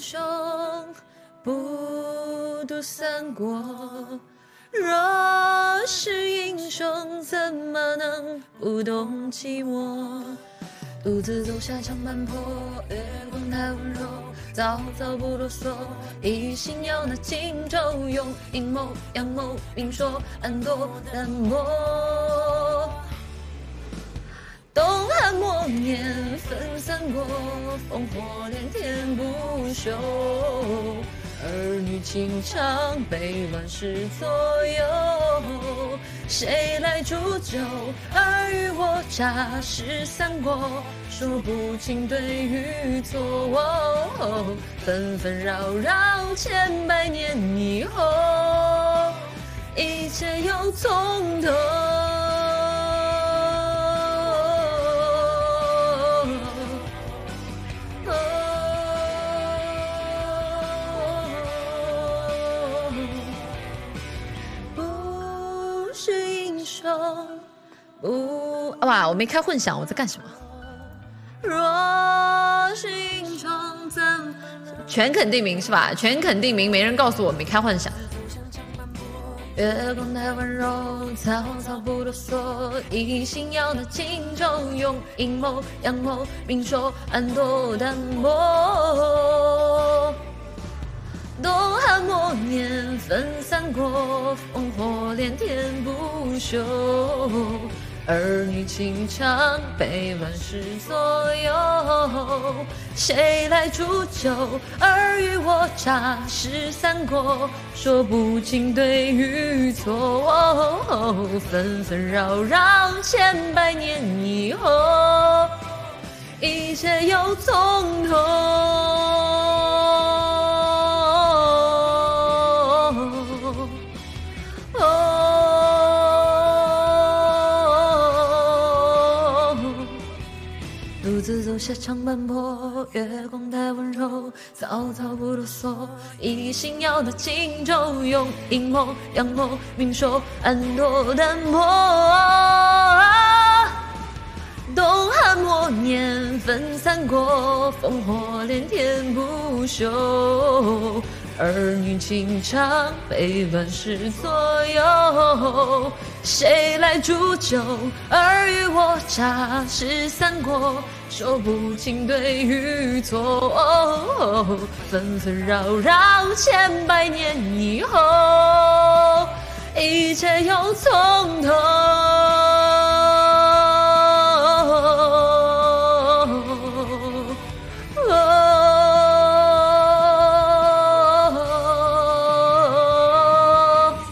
雄，不读三国。若是英雄，怎么能不懂寂寞？独自走下长坂坡，月光太温柔，早早不啰嗦，一心要拿荆州，用阴谋阳谋明说暗夺淡漠。东汉末年分三国，烽火连天不休。儿女情长被乱世左右，谁来煮酒？尔虞我诈是三国，说不清对与错。纷纷扰扰千百年以后，一切又从头。不哇！我没开混响，我在干什么？若全肯定名是吧？全肯定名，没人告诉我没开混响。月光太温柔，曹操不一心要拿荆州，用阴谋阳谋明说暗夺淡漠。年分三国，烽火连天不休。儿女情长被乱世左右，谁来煮酒？尔虞我诈是三国，说不清对与错。纷纷扰扰千百年以后，一切又从头。独下长坂坡，月光太温柔，草草不啰嗦，一心要得荆州，用阴谋阳谋明说暗夺淡薄。东汉末年分三国，烽火连天不休。儿女情长被乱世左右，谁来煮酒？尔虞我诈是三国，说不清对与错。纷纷扰扰千百年以后，一切又从头。